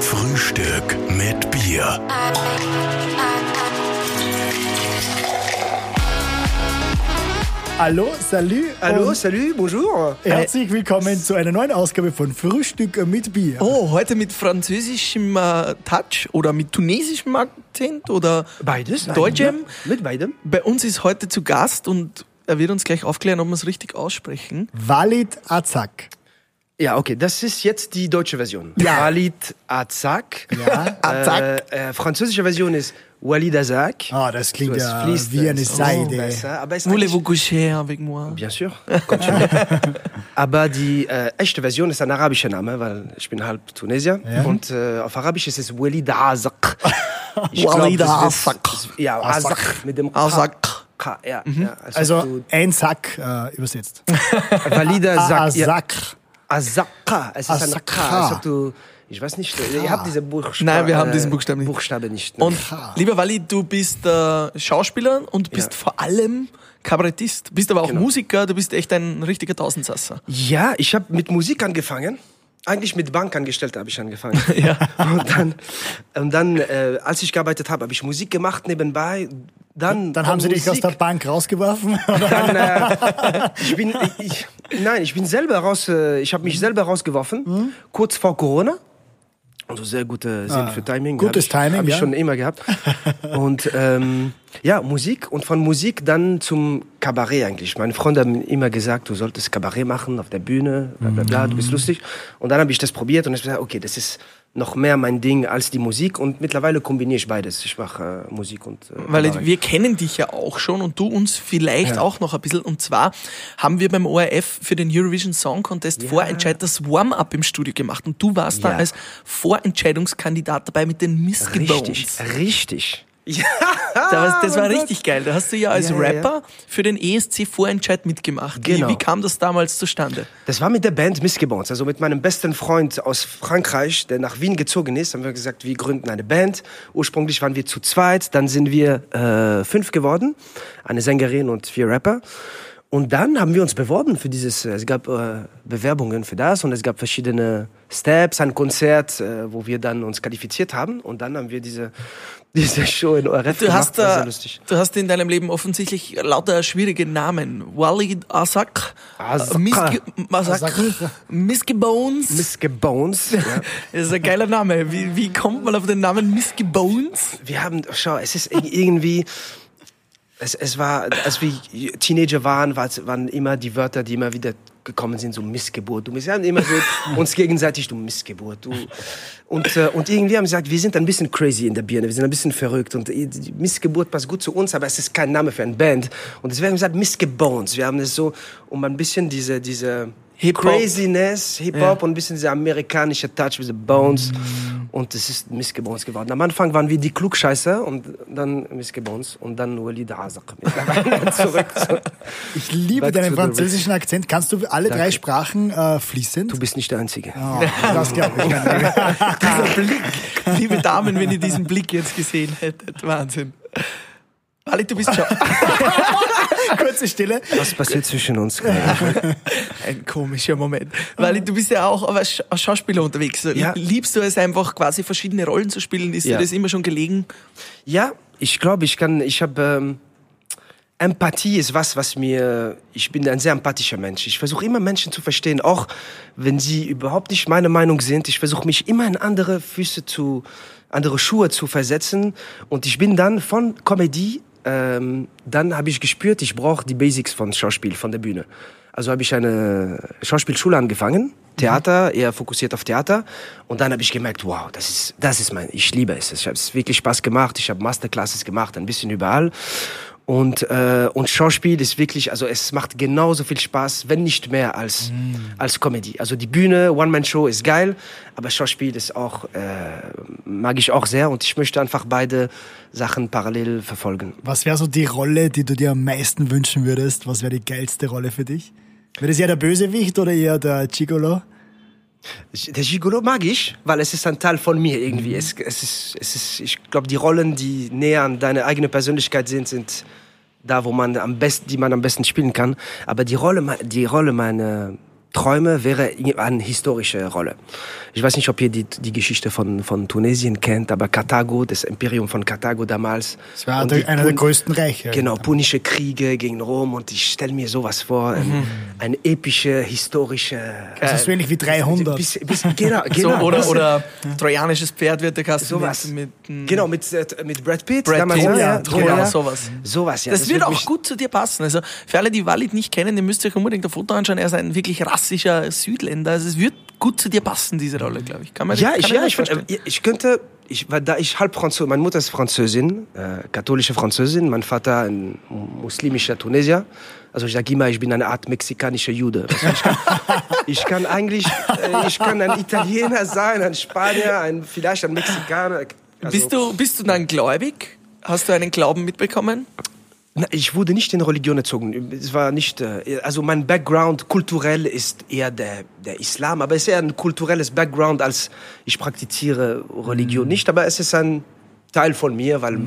Frühstück mit Bier. Hallo, salut. Hallo, salut, bonjour. Herzlich willkommen zu einer neuen Ausgabe von Frühstück mit Bier. Oh, heute mit französischem äh, Touch oder mit tunesischem Akzent oder Beides. Deutschem. Mit beidem. Bei uns ist heute zu Gast und er wird uns gleich aufklären, ob wir es richtig aussprechen. Walid Azak. Ja, okay, das ist jetzt die deutsche Version. Ja. Walid Azak. Ja. Azak. Äh, äh, französische Version ist Walid Azak. Ah, das klingt So, ja fließt, wie eine Seide. ist Voulez-vous coucher avec moi? Bien sûr, aber die äh, echte Version ist ein arabischer Name, weil ich bin halb Tunesier. Ja. Und äh, auf Arabisch ist es Walid Azak. Walid Azak. Ja, Azak. Azak mit dem. Azak. K, ja, ja, als ob Also du- ein Sack äh, übersetzt. Walid Azak. ja. Azaka. Es ist Azaka. K. Also du, ich weiß nicht, ihr habt diese Buchstaben. Nein, wir haben diesen Buchstaben nicht. Buchstabe nicht. ne? Und lieber Wally, du bist äh, Schauspieler und bist Ja. vor allem Kabarettist, bist aber auch Genau. Musiker, du bist echt ein richtiger Tausendsasser. ja, ich habe mit Musik angefangen. Eigentlich mit Bankangestellter habe ich angefangen. Ja. Und dann, und dann äh, als ich gearbeitet habe, habe ich Musik gemacht nebenbei. Dann, Dann haben sie dich aus Musik, der Bank rausgeworfen. Dann, äh, ich bin, ich, nein, ich bin selber raus, äh, ich habe mich selber rausgeworfen, Mhm. kurz vor Corona. Also sehr gute Sinn für Timing. Ah, gutes hab ich, Timing, Habe ich ja. schon immer gehabt. Und ähm, ja, Musik und von Musik dann zum Kabarett eigentlich. Meine Freunde haben immer gesagt, du solltest Kabarett machen auf der Bühne, bla bla bla, du bist Mhm. lustig. Und dann habe ich das probiert und ich gesagt, okay, das ist noch mehr mein Ding als die Musik und mittlerweile kombiniere ich beides. Ich mache äh, Musik und äh, Weil Kabarett. wir kennen dich ja auch schon und du uns vielleicht auch noch ein bisschen. Und zwar haben wir beim ORF für den Eurovision Song Contest Vorentscheid das Warm-up im Studio gemacht. Und du warst da Ja. als Vorentscheidungskandidat dabei mit den Misky Richtig, richtig. Ja, Da war, das war richtig geil. Da hast du ja als Ja, ja, ja. Rapper für den ESC Vorentscheid mitgemacht. Genau. Wie, wie kam das damals zustande? Das war mit der Band Missgebons, also mit meinem besten Freund aus Frankreich, der nach Wien gezogen ist, haben wir gesagt, wir gründen eine Band. Ursprünglich waren wir zu zweit, dann sind wir äh, fünf geworden, eine Sängerin und vier Rapper. Und dann haben wir uns beworben für dieses, äh, es gab äh, Bewerbungen für das und es gab verschiedene Steps, ein Konzert, äh, wo wir dann uns qualifiziert haben und dann haben wir diese, diese Show in ORF Du hast, war lustig. du hast in deinem Leben offensichtlich lauter schwierige Namen. Walid Azak, Azak. äh, Misky, Azak, Misky Bones. Ja. Das ist ein geiler Name. Wie, wie kommt man auf den Namen Misky Bones? wir haben, schau, es ist ir- irgendwie, es, es war, als wir Teenager waren, waren immer die Wörter, die immer wieder gekommen sind, so Missgeburt. Du, wir haben immer so uns gegenseitig, du Missgeburt. Du. Und, äh, und irgendwie haben wir gesagt, wir sind ein bisschen crazy in der Birne, wir sind ein bisschen verrückt und Missgeburt passt gut zu uns, aber es ist kein Name für eine Band. Und deswegen haben wir gesagt, Missgebones. Wir haben es so, um ein bisschen diese, diese Hip-Hop. Craziness, Hip-Hop Ja. und ein bisschen dieser amerikanische Touch, diese Bones. Und es ist Missgebones geworden. Am Anfang waren wir die Klugscheißer und dann Missgebones und dann Walid Azak. Mittlerweile zurück zu, Ich liebe deinen französischen Akzent. Kannst du alle drei Danke. Sprachen äh, fließend? Du bist nicht der Einzige. Oh, das glaube ich. Dieser Blick. Liebe Damen, wenn ihr diesen Blick jetzt gesehen hättet. Wahnsinn. Walid, du bist schon Kurze Stille. Was passiert zwischen uns? ein komischer Moment. Walid, du bist ja auch als Schauspieler unterwegs. Ja. Liebst du es einfach quasi verschiedene Rollen zu spielen? Ist Ja. dir das immer schon gelegen? Ja, ich glaube, ich kann, ich habe, ähm, Empathie ist was, was mir, ich bin ein sehr empathischer Mensch. Ich versuche immer Menschen zu verstehen, auch wenn sie überhaupt nicht meine Meinung sind. Ich versuche mich immer in andere Füße zu, andere Schuhe zu versetzen. Und ich bin dann von Comedy, ähm, dann habe ich gespürt, ich brauche die Basics von Schauspiel, von der Bühne. Also habe ich eine Schauspielschule angefangen, Theater, eher fokussiert auf Theater. Und dann habe ich gemerkt, wow, das ist, das ist mein, ich liebe es. Ich habe es wirklich Spaß gemacht. Ich habe Masterclasses gemacht, ein bisschen überall. Und, äh, und Schauspiel ist wirklich, also es macht genauso viel Spaß, wenn nicht mehr als, als Comedy. Also die Bühne, One-Man-Show ist geil, aber Schauspiel ist auch, äh, mag ich auch sehr und ich möchte einfach beide Sachen parallel verfolgen. Was wäre so die Rolle, die du dir am meisten wünschen würdest? Was wäre die geilste Rolle für dich? Wäre das eher der Bösewicht oder eher der Gigolo? Der Gigolo mag ich, weil es ist ein Teil von mir irgendwie. Es, es ist, es ist, ich glaube, die Rollen, die näher an deine eigene Persönlichkeit sind, sind da, wo man am besten, die man am besten spielen kann. Aber die Rolle, die Rolle meiner, träume, wäre eine historische Rolle. Ich weiß nicht, ob ihr die, die Geschichte von, von Tunesien kennt, aber Karthago, das Imperium von Karthago damals. Das war Und der, die einer der größten Reiche. Genau, punische Kriege gegen Rom und ich stelle mir sowas vor, ein, eine epische, historische... Das ist so ähnlich wie 300. Bis, bis, genau, So, genau. oder, das- oder trojanisches Pferd wird der Kasten sowas. mit, mit genau, mit, äh, mit Brad Pitt. Brad damals, Pitt, ja, ja, Troja, genau. sowas. Sowas, ja. das, wird würde auch gut zu dir passen. Also für alle, die Walid nicht kennen, die müsst ihr euch unbedingt ein Foto anschauen. Er ist ein wirklich rassischer Südländer. Also es wird gut zu dir passen, diese Rolle, glaube ich. Kann man Ja, kann ich, ja, ich, find, ich könnte, ich, weil da ich halb Französin, meine Mutter ist Französin, äh, katholische Französin, mein Vater ein muslimischer Tunesier. Also ich sage immer, ich bin eine Art mexikanischer Jude. Ich kann, ich kann eigentlich, äh, ich kann ein Italiener sein, ein Spanier, ein, vielleicht ein Mexikaner. Also, bist, du, bist du dann gläubig? Hast du einen Glauben mitbekommen? Na, ich wurde nicht in Religion erzogen. Es war nicht, äh, also mein Background kulturell ist eher der, der Islam, aber es ist eher ein kulturelles Background als ich praktiziere Religion nicht, aber es ist ein Teil von mir, weil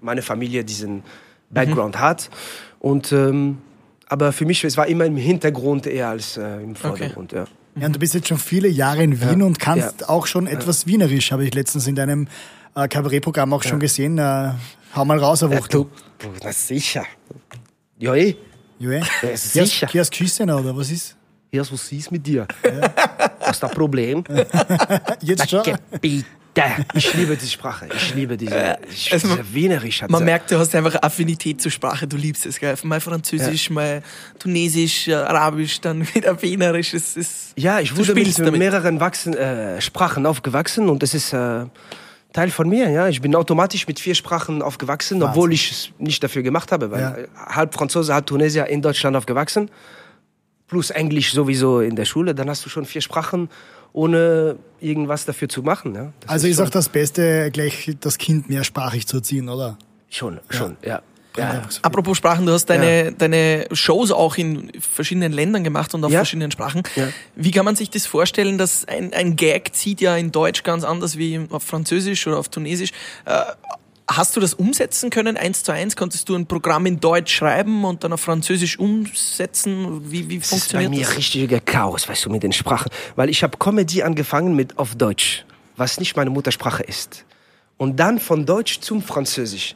meine Familie diesen Background hat. Und ähm, aber für mich es war immer im Hintergrund eher als äh, im Vordergrund. Ja. Ja, und du bist jetzt schon viele Jahre in Wien und kannst Ja. auch schon etwas Wienerisch, habe ich letztens in deinem äh, Kabarettprogramm auch schon gesehen. Äh, hau mal raus, eine Ja, Wuchtel. du, na sicher. Ja, eh. Ja, eh. Ja, Gehst- sicher. Gehst geschissen oder was ist? Hier ist was ist mit dir? Was ist das Problem? Jetzt schon? Bitte. Ich liebe diese Sprache. Ich liebe diese, ich, also diese Wienerisch. Man merkt, du hast einfach Affinität zur Sprache. Du liebst es, gell? Mal Französisch, mal Tunesisch, äh, Arabisch, dann wieder Wienerisch. Es ist, Ja, ich du wurde mit damit. mehreren Wachsen, äh, Sprachen aufgewachsen und das ist äh, Teil von mir. Ja, ich bin automatisch mit vier Sprachen aufgewachsen, Wahnsinn. obwohl ich es nicht dafür gemacht habe, weil Ja. halb Franzose, halb Tunesier in Deutschland aufgewachsen, plus Englisch sowieso in der Schule. Dann hast du schon vier Sprachen, ohne irgendwas dafür zu machen. Ja? Das Also ist schon, auch das Beste, gleich das Kind mehrsprachig zu erziehen, oder? schon, schon, ja. ja. Ja. Apropos Sprachen, du hast deine, deine Shows auch in verschiedenen Ländern gemacht und auf Ja. verschiedenen Sprachen. Ja. Wie kann man sich das vorstellen, dass ein, ein Gag zieht ja in Deutsch ganz anders wie auf Französisch oder auf Tunesisch. Äh, hast du das umsetzen können, eins zu eins? Konntest du ein Programm in Deutsch schreiben und dann auf Französisch umsetzen? Wie, wie Das ist bei funktioniert mir das? richtiger Chaos, weißt du, mit den Sprachen. Weil ich habe Comedy angefangen mit auf Deutsch, was nicht meine Muttersprache ist. Und dann von Deutsch zum Französisch.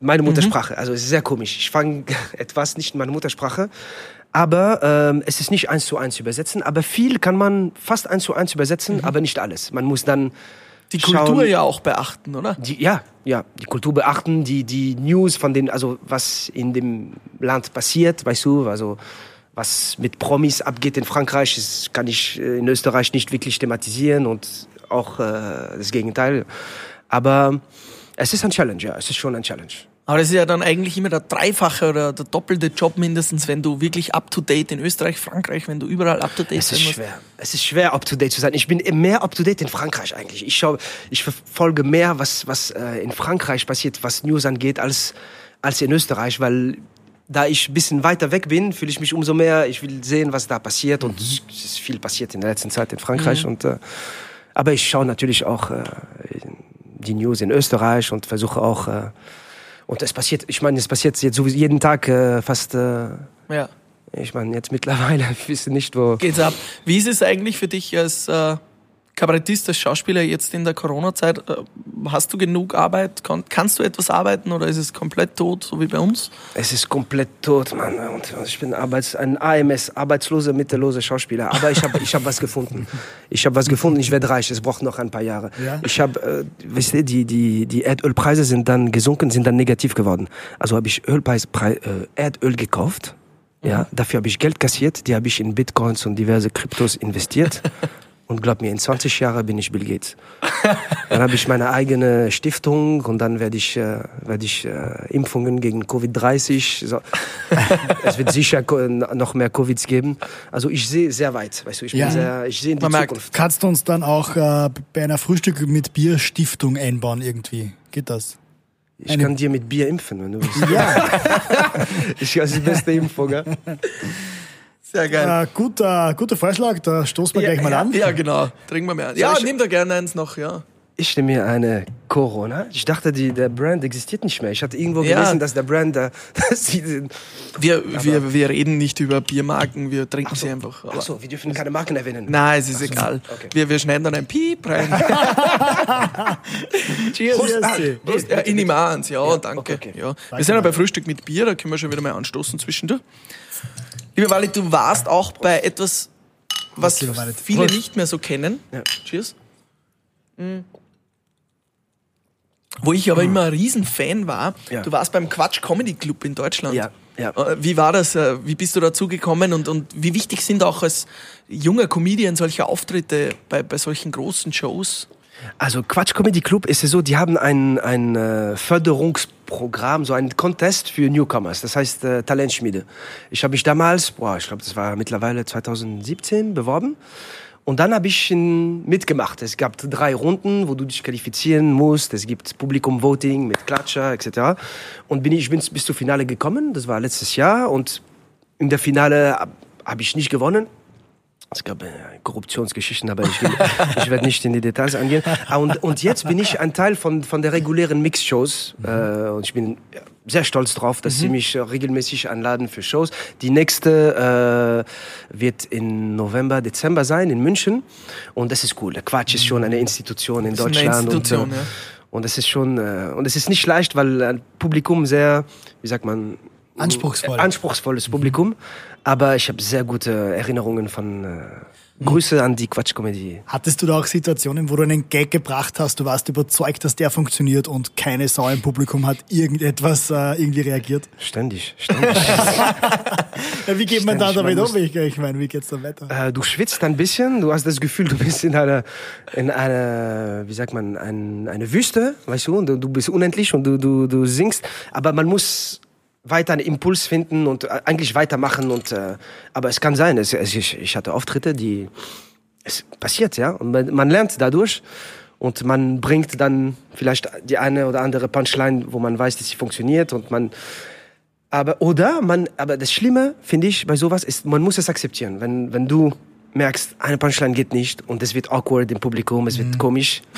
Meine Muttersprache. Also es ist sehr komisch. Ich fange etwas nicht in meine Muttersprache. Aber ähm, es ist nicht eins zu eins übersetzen. Aber viel kann man fast eins zu eins übersetzen, aber nicht alles. Man muss dann Die schauen, Kultur ja auch beachten, oder? die, ja, ja, die Kultur beachten, die, die News von den, also was in dem Land passiert, weißt du, also was mit Promis abgeht in Frankreich, das kann ich äh, in Österreich nicht wirklich thematisieren und auch äh, das Gegenteil. Aber es ist ein Challenge, ja, es ist schon ein Challenge. Aber das ist ja dann eigentlich immer der dreifache oder der doppelte Job mindestens, wenn du wirklich up to date in Österreich, Frankreich, wenn du überall up to date Es sein ist musst. schwer. Es ist schwer, up to date zu sein. Ich bin mehr up to date in Frankreich eigentlich. Ich schaue, ich verfolge mehr, was, was äh, in Frankreich passiert, was News angeht, als, als in Österreich, weil da ich ein bisschen weiter weg bin, fühle ich mich umso mehr, ich will sehen, was da passiert und es ist viel passiert in der letzten Zeit in Frankreich und, äh, aber ich schaue natürlich auch äh, die News in Österreich und versuche auch, äh, und es passiert, ich meine, es passiert jetzt sowieso jeden Tag äh, fast, äh, Ja. ich meine, jetzt mittlerweile, ich weiß nicht, wo, Geht's ab. Wie ist es eigentlich für dich als äh, Kabarettist, als Schauspieler jetzt in der Corona-Zeit? Äh, hast du genug Arbeit? Kann, kannst du etwas arbeiten oder ist es komplett tot, so wie bei uns? Es ist komplett tot, Mann. Und ich bin Arbeits ein AMS, arbeitsloser, mittelloser Schauspieler. Aber ich habe ich hab was gefunden. Ich habe was gefunden. Ich werde reich. Es braucht noch ein paar Jahre. Ja? Ich habe, äh, wisst ihr, die, die, die Erdölpreise sind dann gesunken, sind dann negativ geworden. Also habe ich Ölpreis, Prei- äh, Erdöl gekauft. Ja, dafür habe ich Geld kassiert. Die habe ich in Bitcoins und diverse Kryptos investiert. Und glaub mir, in 20 Jahren bin ich Bill Gates. Dann habe ich meine eigene Stiftung und dann werde ich, äh, werde ich äh, Impfungen gegen Covid-30. So. es wird sicher noch mehr Covids geben. Also ich sehe sehr weit. Weißt du, ich, Ja. bin sehr, ich sehe in die Man merkt, Zukunft. Kannst du uns dann auch äh, bei einer Frühstück mit Bier Stiftung einbauen irgendwie? Geht das? Ich eine- kann dir mit Bier impfen, wenn du willst. Ja, Ich das ist die beste Impfung. Ja? Sehr geil. äh, guter, guter Vorschlag, da stoßen wir gleich mal ja, an. Ja, genau. Trinken wir mehr. Ja, ich- nimm da gerne eins noch, ja. ich nehme mir eine Corona. Ich dachte, die, der Brand existiert nicht mehr. Ich hatte irgendwo Ja. gelesen, dass der Brand, äh, dass sie, Wir, wir, wir reden nicht über Biermarken, wir trinken sie einfach. Aber- achso, wir dürfen keine Marken erwähnen. Nein, es ist egal. okay. Wir, wir schneiden dann ein Piep rein. Cheers. Cheers. Ah, Prost. Ja, ich nehme eins, ja, danke. okay, okay. Ja. Wir sind ja bei Frühstück mit Bier, da können wir schon wieder mal anstoßen zwischendurch. Lieber Wally, du warst auch bei etwas, was viele Prost. nicht mehr so kennen. Ja. Cheers. Mm. Wo ich aber immer ein Riesenfan war. Ja. Du warst beim Quatsch Comedy Club in Deutschland. Ja, ja. Äh, Wie war das? äh, Wie bist du dazu gekommen und, und wie wichtig sind auch als junger Comedian solche Auftritte bei, bei solchen großen Shows? Also Quatsch Comedy Club ist es so, die haben ein, ein äh, Förderungsprogramm, so ein Contest für Newcomers, das heißt äh, Talentschmiede. Ich habe mich damals, boah, ich glaube, das war mittlerweile 2017 beworben. Und dann habe ich mitgemacht. Es gab drei Runden, wo du dich qualifizieren musst. Es gibt Publikum-Voting mit Klatscher etc. Und bin ich, bin bis zum Finale gekommen. Das war letztes Jahr. Und in der Finale habe hab ich nicht gewonnen. Es gab äh, Korruptionsgeschichten, aber ich, ich werde nicht in die Details angehen. Ah, Und, und jetzt bin ich ein Teil von, von der regulären Mix-Shows. Äh, und ich bin sehr stolz drauf, dass sie mich regelmäßig einladen für Shows. Die nächste äh, wird in November, Dezember sein, in München. Und das ist cool. Der Quatsch ist schon eine Institution in ist eine Deutschland. Institution, und, äh, ja. und es ist schon, äh, und es ist nicht leicht, weil ein Publikum sehr, wie sagt man, Anspruchsvoll. anspruchsvolles Publikum. Aber ich habe sehr gute Erinnerungen von äh, Grüße an die Quatsch-Comedy. Hattest du da auch Situationen, wo du einen Gag gebracht hast, du warst überzeugt, dass der funktioniert und keine Sau im Publikum hat irgendetwas äh, irgendwie reagiert? Ständig, ständig. Ja, wie geht man da damit um? Ich, ich meine, wie geht's da weiter? äh, du schwitzt ein bisschen, du hast das Gefühl, du bist in einer, in einer, wie sagt man, ein, eine Wüste, weißt du, und du, du bist unendlich und du, du, du singst, aber man muss weiter einen Impuls finden und äh, eigentlich weitermachen und, äh, aber es kann sein, es, es, ich, ich hatte Auftritte, die, es passiert, ja, und man, man lernt dadurch und man bringt dann vielleicht die eine oder andere Punchline, wo man weiß, dass sie funktioniert und man, aber, oder man, aber das Schlimme, finde ich, bei sowas ist, man muss es akzeptieren. Wenn, wenn du merkst, eine Punchline geht nicht und es wird awkward im Publikum, es wird komisch.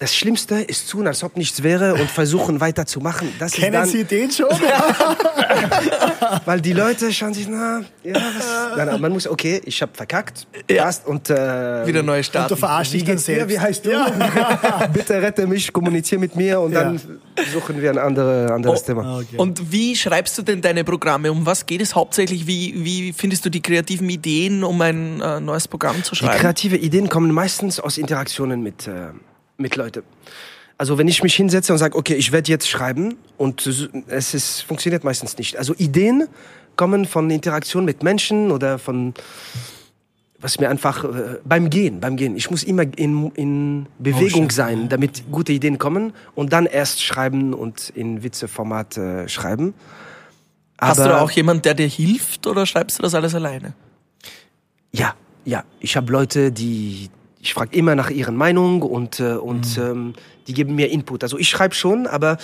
Das Schlimmste ist tun, als ob nichts wäre und versuchen weiterzumachen. Das ist Kennen dann, Sie den schon? weil die Leute schauen sich, na, ja, was, nein, nein, man muss, okay, ich habe verkackt, passt und, äh, Wieder neu Und du verarschst wie dich dann selbst. Wie heißt du? Bitte rette mich, kommuniziere mit mir und dann suchen wir ein andere, anderes Oh, Thema. Okay. Und wie schreibst du denn deine Programme? Um was geht es hauptsächlich? Wie, wie findest du die kreativen Ideen, um ein äh, neues Programm zu Die schreiben? kreative Ideen kommen meistens aus Interaktionen mit, äh, mit Leuten. Also wenn ich mich hinsetze und sage, okay, ich werde jetzt schreiben und es ist, funktioniert meistens nicht. Also Ideen kommen von Interaktion mit Menschen oder von was mir einfach äh, beim Gehen, beim Gehen. Ich muss immer in, in Bewegung schön. sein, damit gute Ideen kommen und dann erst schreiben und in Witzeformat äh, schreiben. Hast du Aber- da auch jemand, der dir hilft oder schreibst du das alles alleine? Ja, ja. Ich habe Leute, die ich frage immer nach ihren Meinung und äh, und ähm, die geben mir Input. Also ich schreibe schon, aber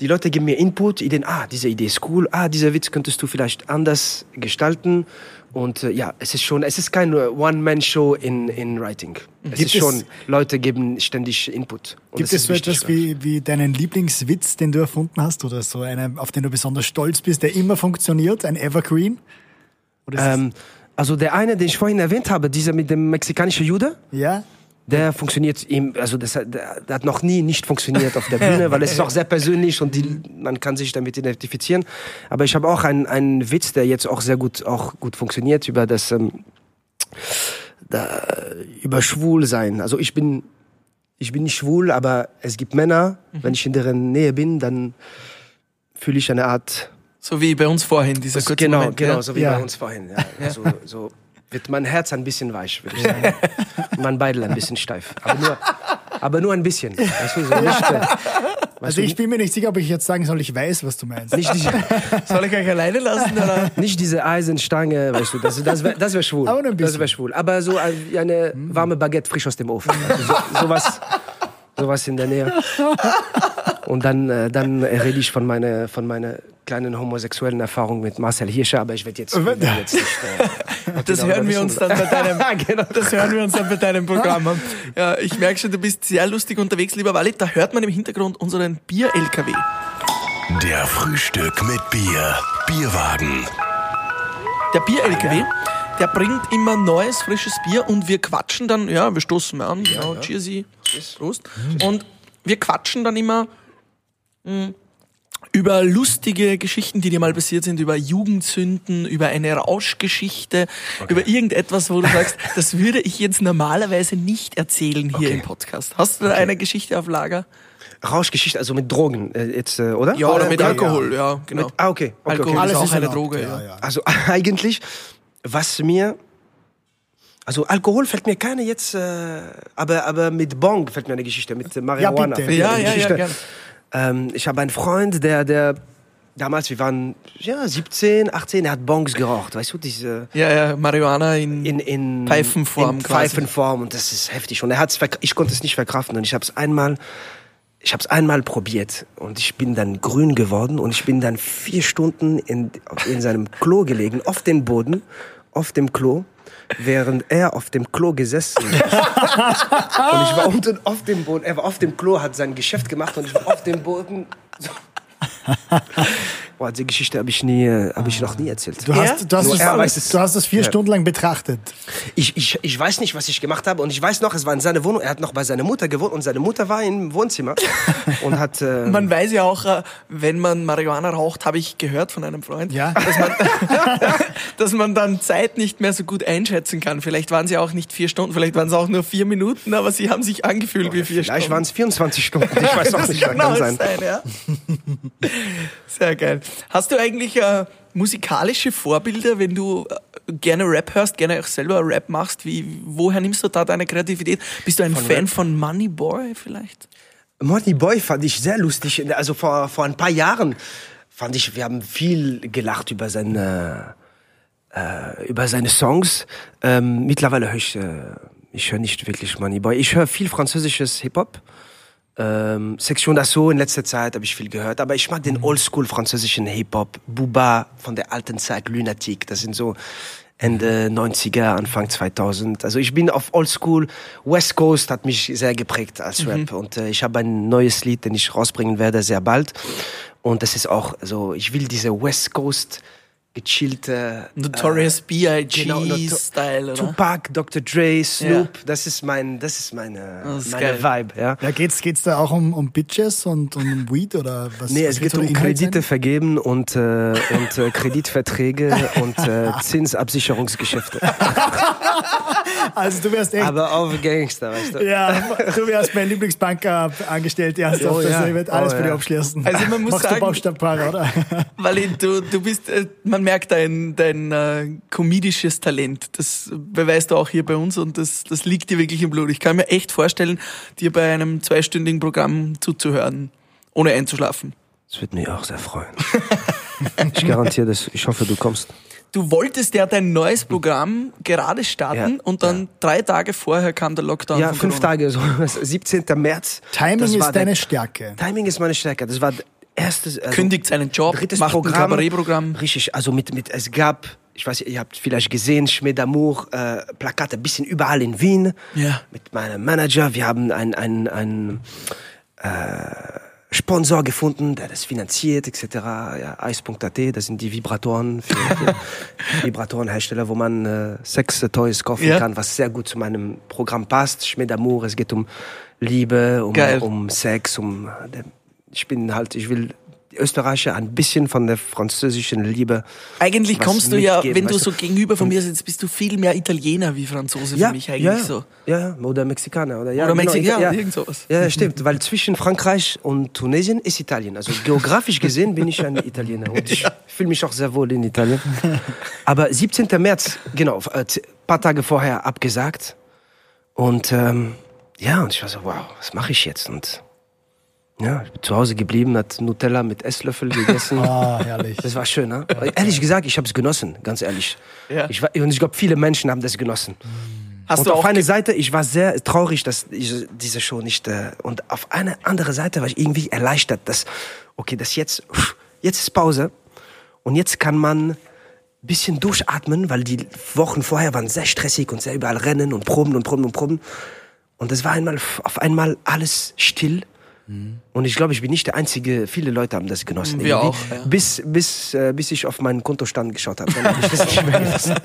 die Leute geben mir Input, Ideen. Ah, diese Idee ist cool. Ah, dieser Witz könntest du vielleicht anders gestalten. Und äh, ja, es ist schon, es ist keine One-Man-Show in in Writing. Es Gibt ist schon, es- Leute geben ständig Input. Gibt es so etwas wie, wie deinen Lieblingswitz, den du erfunden hast oder so einen, auf den du besonders stolz bist, der immer funktioniert, ein Evergreen? Oder Ähm, also der eine, den ich vorhin erwähnt habe, dieser mit dem mexikanischen Jude. ja? Der funktioniert ihm, also das, hat- der, der hat noch nie nicht funktioniert auf der Bühne, weil es ist auch sehr persönlich und die, man kann sich damit identifizieren. Aber ich habe auch einen, einen Witz, der jetzt auch sehr gut, auch gut funktioniert über das, ähm, da, über Schwulsein. Also ich bin, ich bin nicht schwul, aber es gibt Männer, wenn ich in deren Nähe bin, dann fühle ich eine Art So wie bei uns vorhin, dieser kurze genau, Moment. genau, ja? so wie Ja. bei uns vorhin. Ja. So, so wird mein Herz ein bisschen weich, würde ich sagen. mein Beidel ein bisschen steif. Aber nur, aber nur ein bisschen. Weißt du, so nicht, weißt Also du, ich bin mir nicht sicher, ob ich jetzt sagen soll, ich weiß, was du meinst. nicht, diese, Soll ich euch alleine lassen? Oder? nicht diese Eisenstange, weißt du, das, das wäre das wär schwul. Aber nur ein bisschen. Das wäre schwul. Aber so eine warme Baguette frisch aus dem Ofen. Also so, sowas, sowas in der Nähe. Und dann, äh, dann rede ich von meiner, von meiner kleinen homosexuellen Erfahrung mit Marcel Hirscher, aber ich werde jetzt, ich werd jetzt nicht. Äh, Das hören wir uns dann bei deinem, Genau. das hören wir uns dann bei deinem Programm an. Ja, ich merke schon, du bist sehr lustig unterwegs, lieber Wally. Da hört man im Hintergrund unseren Bier-LKW. Der Frühstück mit Bier. Bierwagen. Der Bier-LKW, der bringt immer neues, frisches Bier und wir quatschen dann, ja, wir stoßen mal an, genau, cheersy, Prost. Und wir quatschen dann immer mh, über lustige Geschichten, die dir mal passiert sind, über Jugendsünden, über eine Rauschgeschichte, über irgendetwas, wo du sagst, das würde ich jetzt normalerweise nicht erzählen hier Okay. im Podcast. Hast du da eine Geschichte auf Lager? Rauschgeschichte, also mit Drogen, äh, jetzt, äh, oder? Ja, oder mit ja, Alkohol, ja, genau. Mit, ah, okay. okay, Alkohol okay. ist Alles auch ist in eine. Droge, ja, ja. ja. Also eigentlich, was mir, also Alkohol fällt mir keine jetzt, äh, aber, aber mit Bong fällt mir eine Geschichte, mit Marihuana. bitte. fällt mir Ja, eine ja, ja, Geschichte. gerne. Ähm, ich habe einen Freund, der, der, damals, wir waren, ja, 17, 18, er hat Bongs geraucht, weißt du, diese, Ja, ja, Marihuana in, in, in Pfeifenform in. Pfeifenform und das ist heftig und er hat's ich konnte es nicht verkraften und ich habe es einmal ich habe es einmal probiert und ich bin dann grün geworden und ich bin dann vier Stunden in, in seinem Klo gelegen auf dem Boden auf dem Klo während er auf dem Klo gesessen ist. und ich war unten auf dem Boden er war auf dem Klo hat sein Geschäft gemacht und ich war auf dem Boden so. Boah, die Geschichte habe ich nie, habe ich noch nie erzählt. Du hast, du, hast er weiß es. du hast das vier Ja. Stunden lang betrachtet. Ich, ich, ich weiß nicht, was ich gemacht habe. Und ich weiß noch, es war in seiner Wohnung. Er hat noch bei seiner Mutter gewohnt und seine Mutter war im Wohnzimmer und hat. Äh, Man weiß ja auch, äh, wenn man Marihuana raucht, habe ich gehört von einem Freund, Ja. dass, man, dass man dann Zeit nicht mehr so gut einschätzen kann. Vielleicht waren sie auch nicht vier Stunden, vielleicht waren es auch nur vier Minuten, aber sie haben sich angefühlt wie vier vielleicht Stunden. waren es 24 Stunden. Ich weiß auch nicht, kann kann sein. sein, ja. Sehr geil. Hast du eigentlich äh, musikalische Vorbilder, wenn du äh, gerne Rap hörst, gerne auch selber Rap machst? Wie, woher nimmst du da deine Kreativität? Bist du ein Fan Rap? von Money Boy vielleicht? Money Boy fand ich sehr lustig. Also vor, vor ein paar Jahren fand ich, wir haben viel gelacht über seine, äh, über seine Songs. Ähm, mittlerweile höre ich, äh, ich höre nicht wirklich Money Boy. Ich höre viel französisches Hip-Hop. Ähm, Section d'Assaut in letzter Zeit habe ich viel gehört, aber ich mag den oldschool französischen Hip-Hop, Booba von der alten Zeit, Lunatic, das sind so Ende 90er, Anfang 2000. Also ich bin auf oldschool, West Coast hat mich sehr geprägt als Rap und äh, ich habe ein neues Lied, den ich rausbringen werde sehr bald und das ist auch so, ich will diese West Coast gechillte Notorious B.I.G. genau, Noto- Style, oder? Tupac, Dr. Dre, Snoop, das ist mein, das ist meine, Das ist meine geil. Vibe, ja. Ja, geht's, geht's da auch um, um Bitches und, und um Weed oder was? Nee, was es geht um Kredite sein? vergeben und, äh, und äh, Kreditverträge und äh, Zinsabsicherungsgeschäfte. Also du wärst echt. Aber auf Gangster, weißt du? ja, du wärst mein Lieblingsbanker angestellt, ernsthaft. Oh, ja. Also ich wird alles Oh, für dich ja. abschließen. Also man muss Machst sagen- du oder? Weil du, du bist, äh, man merkt dein, dein äh, komedisches Talent. Das beweist du auch hier bei uns und das, das liegt dir wirklich im Blut. Ich kann mir echt vorstellen, dir bei einem zweistündigen Programm zuzuhören, ohne einzuschlafen. Das würde mich auch sehr freuen. Ich garantiere das. Ich hoffe, du kommst. Du wolltest ja dein neues Programm gerade starten Ja, und dann drei Tage vorher kam der Lockdown Ja, von fünf. Tage, so 17. März. Timing ist deine der- Stärke. Timing ist meine Stärke. Das war das erste. Also Kündigt seinen Job, drittes macht ein Programm. Kabarettprogramm. Richtig, also mit, mit, es gab, ich weiß, ihr habt vielleicht gesehen, Schmied äh, Plakate, ein bisschen überall in Wien. Ja. Mit meinem Manager. Wir haben einen, einen, einen äh, Sponsor gefunden, der das finanziert, etc. Ja, Ice.at, das sind die Vibratoren für, für Vibratorenhersteller, wo man äh, Sex-Toys kaufen Ja. kann, was sehr gut zu meinem Programm passt. Schmied d'Amour, es geht um Liebe, um, Geil. um Sex, um äh, ich bin halt, ich will Österreicher ein bisschen von der französischen Liebe. Eigentlich kommst du ja, wenn du so gegenüber von mir sitzt, bist du viel mehr Italiener wie Franzose für mich eigentlich ja, so. Ja, ja, oder Mexikaner. Oder, ja, Oder genau, Mexikaner, ja, irgend sowas. Ja, stimmt, weil zwischen Frankreich und Tunesien ist Italien. Also geografisch gesehen bin ich ein Italiener und ich fühle mich auch sehr wohl in Italien. Aber 17. März, genau, ein paar Tage vorher abgesagt. Und ähm, ja, und ich war so, wow, was mache ich jetzt? Und ja, ich bin zu Hause geblieben, hat Nutella mit Esslöffel gegessen. Ah, herrlich. Das war schön, ne? Ehrlich gesagt, ich habe es genossen, ganz ehrlich. Ja. Ich war, und ich glaube, viele Menschen haben das genossen. Hast und du auf auch eine Seite, ich war sehr traurig, dass ich diese Show nicht. Äh, und auf eine andere Seite war ich irgendwie erleichtert, dass, okay, dass jetzt, jetzt ist Pause und jetzt kann man ein bisschen durchatmen, weil die Wochen vorher waren sehr stressig und sehr überall rennen und proben und proben und proben. Und es war einmal auf einmal alles still. Und ich glaube, ich bin nicht der Einzige, viele Leute haben das genossen. Wir irgendwie. auch, ja. Bis, bis, äh, bis ich auf meinen Kontostand geschaut habe. Dann hab ich das nicht mehr genossen.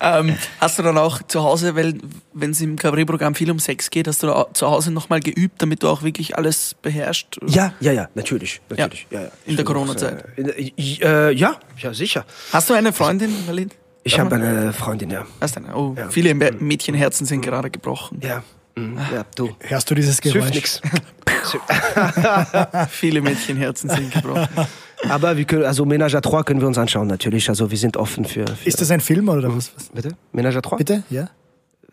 Ähm, hast du dann auch zu Hause, weil wenn es im Cabaret-Programm viel um Sex geht, hast du da zu Hause nochmal geübt, damit du auch wirklich alles beherrschst? Ja, ja, ja, natürlich. natürlich ja. Ja, In der Ich bin auch, Corona-Zeit. Äh, in- äh, ja, ja, sicher. Hast du eine Freundin, Marlene? Ich habe eine Freundin, ja. Hast du eine? Oh, Ja. viele Mä- Mädchenherzen sind gerade gebrochen. Ja, mhm. ja du. Hörst du dieses Geräusch? Viele Mädchenherzen sind gebrochen. Aber wir können, also Ménage à trois können wir uns anschauen, natürlich. Also wir sind offen für. für Ist das ein Film oder was? was? bitte? Ménage à trois? Bitte? Ja?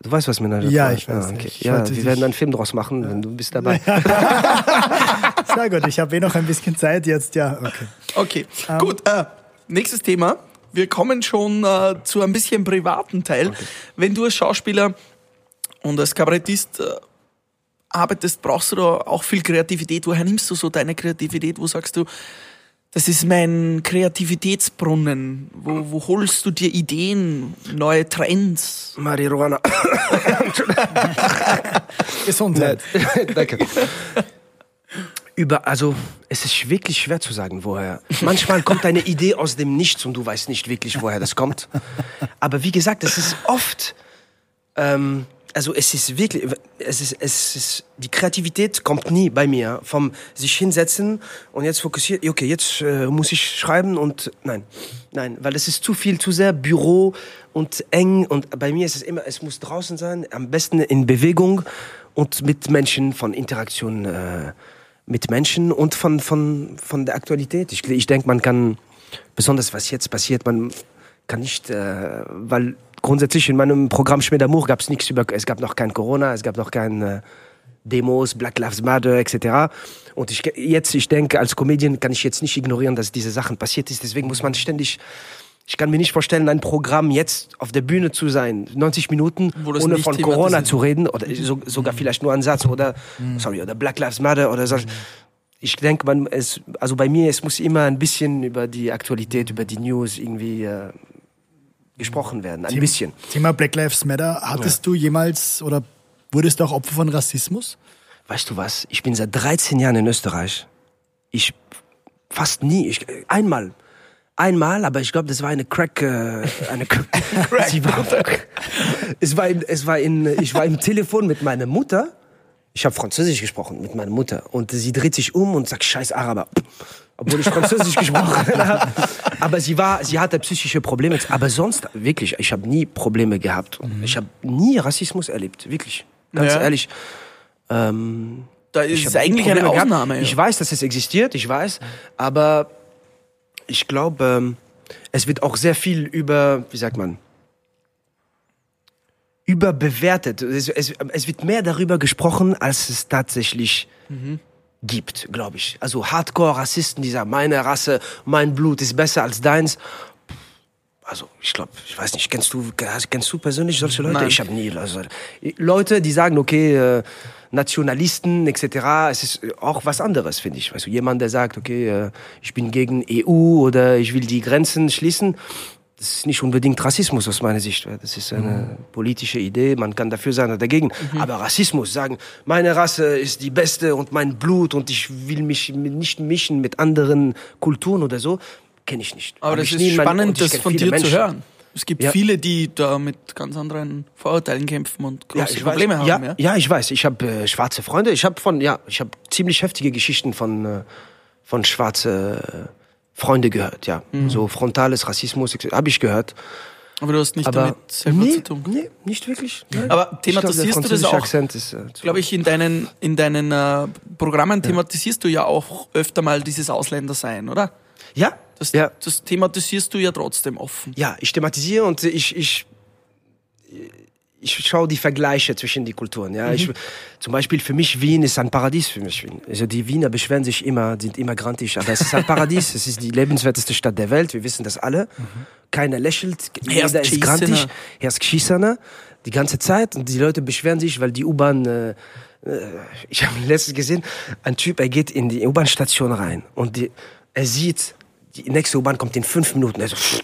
Du weißt, was Ménage à trois Ja, ist? ich weiß. Ah, okay. Ich Ja, wir dich- werden einen Film draus machen, wenn du bist dabei. Sehr gut, ich habe eh noch ein bisschen Zeit jetzt, ja, okay. Okay, gut. Äh, nächstes Thema. Wir kommen schon äh, zu ein bisschen privaten Teil. Wenn du als Schauspieler und als Kabarettist äh, arbeitest, brauchst du da auch viel Kreativität. Woher nimmst du so deine Kreativität? Wo sagst du, das ist mein Kreativitätsbrunnen? Wo, wo holst du dir Ideen, neue Trends? Marihuana. Gesundheit. Danke. Über, also, es ist wirklich schwer zu sagen, woher. Manchmal kommt eine Idee aus dem Nichts und du weißt nicht wirklich, woher das kommt. Aber wie gesagt, es ist oft, ähm, also es ist wirklich, es ist, es ist, die Kreativität kommt nie bei mir vom sich hinsetzen und jetzt fokussiert, okay, jetzt äh, muss ich schreiben und nein, nein, weil es ist zu viel, zu sehr Büro und eng und bei mir ist es immer, es muss draußen sein, am besten in Bewegung und mit Menschen, von Interaktion äh, mit Menschen und von, von, von der Aktualität. Ich, ich denke, man kann, besonders was jetzt passiert, man kann nicht, äh, weil grundsätzlich in meinem Programm Schmied d'Amour gab es nichts über, es gab noch kein Corona, es gab noch kein äh, Demos, Black Lives Matter etc. Und ich, jetzt, ich denke, als Comedian kann ich jetzt nicht ignorieren, dass diese Sachen passiert ist. Deswegen muss man ständig, ich kann mir nicht vorstellen, ein Programm jetzt auf der Bühne zu sein, 90 Minuten, ohne von Corona zu reden oder so, sogar vielleicht nur einen Satz oder, sorry, oder Black Lives Matter oder so. Ich denke, man, es, also bei mir, es muss immer ein bisschen über die Aktualität, über die News irgendwie äh, gesprochen werden. Ein bisschen. Thema Black Lives Matter. Hattest du jemals oder wurdest du auch Opfer von Rassismus? Weißt du was? Ich bin seit 13 Jahren in Österreich. Ich fast nie. Ich, einmal. Einmal, aber ich glaube, das war eine Crack, äh, eine Crack. Sie war, es war, in, es war in, ich war im Telefon mit meiner Mutter. Ich habe Französisch gesprochen mit meiner Mutter und sie dreht sich um und sagt Scheiß Araber, obwohl ich Französisch gesprochen habe. Aber sie war, sie hatte psychische Probleme. Aber sonst wirklich, ich habe nie Probleme gehabt. Ich habe nie Rassismus erlebt, wirklich, ganz Ja. ehrlich. Ähm, Da ich ist hab eigentlich Probleme eine. Ausnahme. Ich ja. weiß, dass es existiert, ich weiß, aber ich glaube, ähm, es wird auch sehr viel über, wie sagt man, überbewertet. Es, es, es wird mehr darüber gesprochen, als es tatsächlich gibt, glaube ich. Also Hardcore-Rassisten, die sagen, meine Rasse, mein Blut ist besser als deins. Also ich glaube, ich weiß nicht, kennst du, kennst du persönlich solche Leute? Nein. Ich habe nie. Also, Leute, die sagen, okay, äh, Nationalisten etc., es ist auch was anderes, finde ich. Also jemand, der sagt, okay, äh, ich bin gegen EU oder ich will die Grenzen schließen, das ist nicht unbedingt Rassismus aus meiner Sicht. Das ist eine politische Idee, man kann dafür sein oder dagegen. Aber Rassismus, sagen, meine Rasse ist die beste und mein Blut und ich will mich nicht mischen mit anderen Kulturen oder so, kenne ich nicht. Aber Hab das ist spannend, das von dir Menschen. zu hören. Es gibt Ja. viele, die da mit ganz anderen Vorurteilen kämpfen und Ja, große ich Probleme weiß, haben. ja, Ja? ja, ich weiß. Ich habe äh, schwarze Freunde. Ich habe von, ja, ich habe ziemlich heftige Geschichten von äh, von schwarze äh, Freunde gehört. Ja, Mhm. so frontales Rassismus habe ich gehört. Aber du hast nicht Aber damit selber nee, zu tun. nee, nicht wirklich. Nein. Aber Ich glaub, thematisierst du das auch? Akzent ist, äh, Glaube ich, in deinen, in deinen äh, Programmen thematisierst du ja auch öfter mal dieses Ausländersein, oder? ja, Das, ja, das thematisierst du ja trotzdem offen. ja. Ich thematisiere und ich ich ich schaue die Vergleiche zwischen die Kulturen. Ja, ich, zum Beispiel für mich Wien ist ein Paradies für mich. Also die Wiener beschweren sich immer, sind immer grantig, aber es ist ein Paradies. es ist die lebenswerteste Stadt der Welt. Wir wissen das alle. Keiner lächelt, jeder ist Geschissener. grantig, erst Geschissener die ganze Zeit und die Leute beschweren sich, weil die U-Bahn äh, äh, ich habe letztens gesehen, ein Typ, er geht in die U-Bahn-Station rein und die, er sieht, die nächste U-Bahn kommt in fünf Minuten. Er so, ach,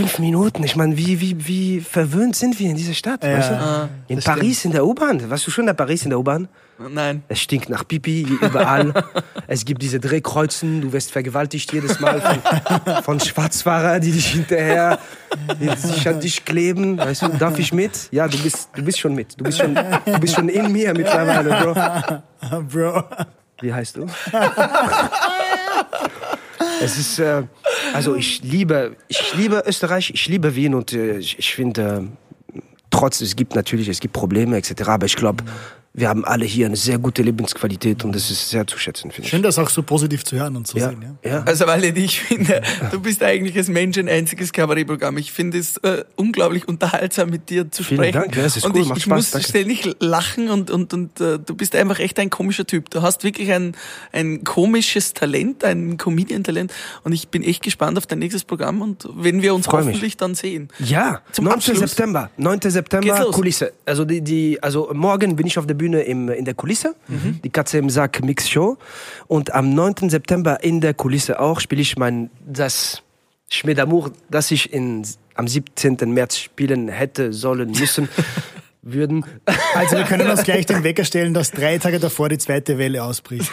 fünf Minuten. Ich meine, wie, wie, wie verwöhnt sind wir in dieser Stadt? Ja, weißt du? ah, in Paris in der U-Bahn. Warst du schon in Paris in der U-Bahn? Nein. Es stinkt nach Pipi überall. es gibt diese Drehkreuzen. Du wirst vergewaltigt jedes Mal von, von Schwarzfahrern, die dich hinterher die sich an dich kleben. Weißt du, darf ich mit? Ja, du bist, du bist schon mit. Du bist schon, du bist schon in mir mittlerweile, Bro. Bro. Wie heißt du? es ist, äh, also ich liebe, ich liebe Österreich, ich liebe Wien und äh, ich, ich finde, äh, trotz, es gibt natürlich, es gibt Probleme etc., aber ich glaube, wir haben alle hier eine sehr gute Lebensqualität und das ist sehr zu schätzen, finde ich. Schön, das auch so positiv zu hören und zu Ja, sehen. Ja. ja. Also, weil ich finde, du bist eigentlich als Mensch ein einziges Kabarettprogramm. Ich finde es äh, unglaublich unterhaltsam, mit dir zu Vielen sprechen. Dank, ja, es ist und cool, ich, macht ich Spaß, muss danke. ständig lachen und, und, und äh, du bist einfach echt ein komischer Typ. Du hast wirklich ein, ein komisches Talent, ein Comedian-Talent und ich bin echt gespannt auf dein nächstes Programm und wenn wir uns Freu mich. hoffentlich dann sehen. Ja, Zum 9. Abschluss. September. 9. Geht's September? Kulisse. Also die, die, also morgen bin ich auf der Bühne im, in der Kulisse, Mhm. die Katze im Sack Mix Show. Und am 9. September in der Kulisse auch spiele ich mein das Schmied d'Amour, das ich in, am 17. März spielen hätte, sollen, müssen, würden. Also wir können uns gleich den Wecker stellen, dass drei Tage davor die zweite Welle ausbricht.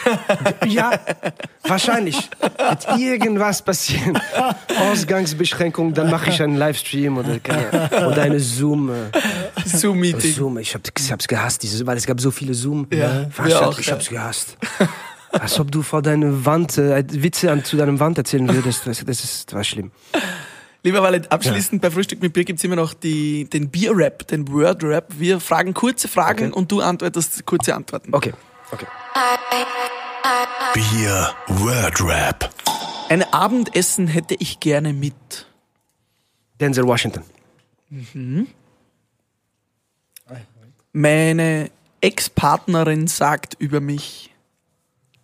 Ja, wahrscheinlich. Wird irgendwas passieren. Ausgangsbeschränkung, dann mache ich einen Livestream oder, oder eine Zoom. äh, Zoom-Meeting. Zoom, ich, hab, ich hab's gehasst, diese, weil es gab so viele zoom Ja, auch, ich ja. hab's gehasst. Als ob du vor deiner Wand äh, Witze an, zu deinem Wand erzählen würdest, das, das, ist, das war schlimm. Lieber Wallet, abschließend bei Frühstück mit Bier gibt's immer noch die, den Bier-Rap, den Word-Rap. Wir fragen kurze Fragen Okay. und du antwortest kurze Antworten. Okay, okay. Bier Word Rap. Ein Abendessen hätte ich gerne mit. Denzel Washington. Meine Ex-Partnerin sagt über mich.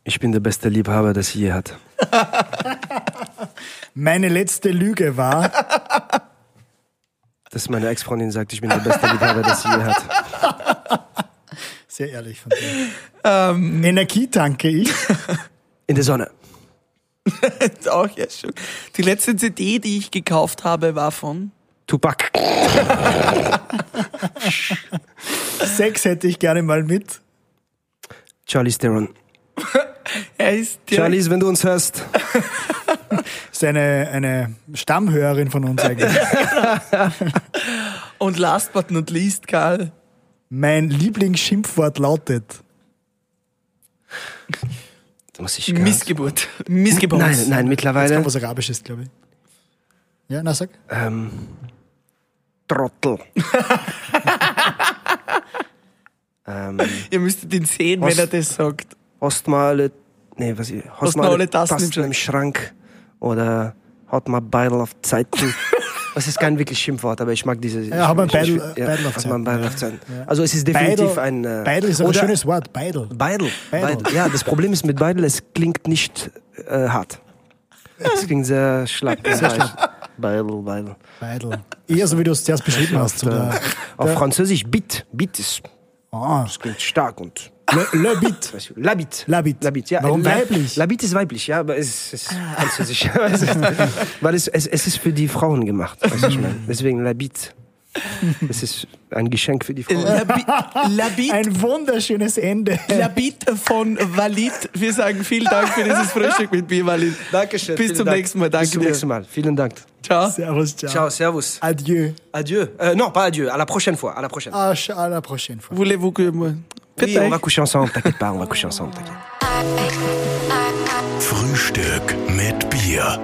Ich bin der beste Liebhaber, das sie je hat. Meine letzte Lüge war, Dass meine Ex-Freundin sagt, ich bin der beste Liebhaber, das sie je hat. sehr ehrlich von dir. Energie tanke ich. In der Sonne. Auch ja schön. Die letzte CD, die ich gekauft habe, war von. Tupac. Sex hätte ich gerne mal mit. Charlie Theron. Er ist Charlies, wenn du uns hörst. Ist eine, eine Stammhörerin von uns eigentlich. Und last but not least, Karl. Mein Lieblingsschimpfwort lautet. Da muss ich Missgeburt. Missgeburt. Nein, nein, Das kommt mittlerweile. was Arabisches, glaube ich. Ja, na sag. Ähm, Trottel. ähm, Ihr müsstet ihn sehen, wenn er das sagt. hast mal alle, nee, was ich, hast mal alle Tassen im im Schrank oder hat mal Beidel auf Zeiten. Das ist kein wirklich Schimpfwort, aber ich mag diese. Ja, hat man ich, ich, Beidel- Beidel auf man Zeiten, Beidel ja. auf Zeiten. Also es ist definitiv ein. Äh, Beidel ist auch ein schönes Wort. Beidel. Beidel. Beidel. Beidel. Ja, das Problem ist mit Beidel, es klingt nicht äh, hart. Es klingt sehr schlapp. Beidel, Beidel. Beidel. Eher so, wie du es zuerst beschrieben hast. So der, Auf der, Französisch Bit. Bit ist, ah, das klingt stark und. Le, le Bit. Weißt du, Labit. Labit. Labit, ja. Warum La- weiblich? Labit ist weiblich, ja, aber es ist französisch. Es ist- Weil es, es, es ist für die Frauen gemacht, weißt du, ich meine. Deswegen Labit. Es ist ein Geschenk für die Frauen. Labi Labit, Ein wunderschönes Ende. Labit von Walid. Wir sagen vielen Dank für dieses Frühstück mit Bier, Walid. Dankeschön. Bis zum Dank. nächsten Mal. Danke Bis zum dir. nächsten Mal. Vielen Dank. Ciao. Servus, ciao. Ciao, servus. Adieu. Adieu. Euh, non, pas adieu. À la prochaine fois. À la prochaine. Ah, à la prochaine fois. Voulez-vous que... Oui, on va coucher ensemble. T'inquiète pas, on va coucher ensemble. T'inquiète. Frühstück mit Bier.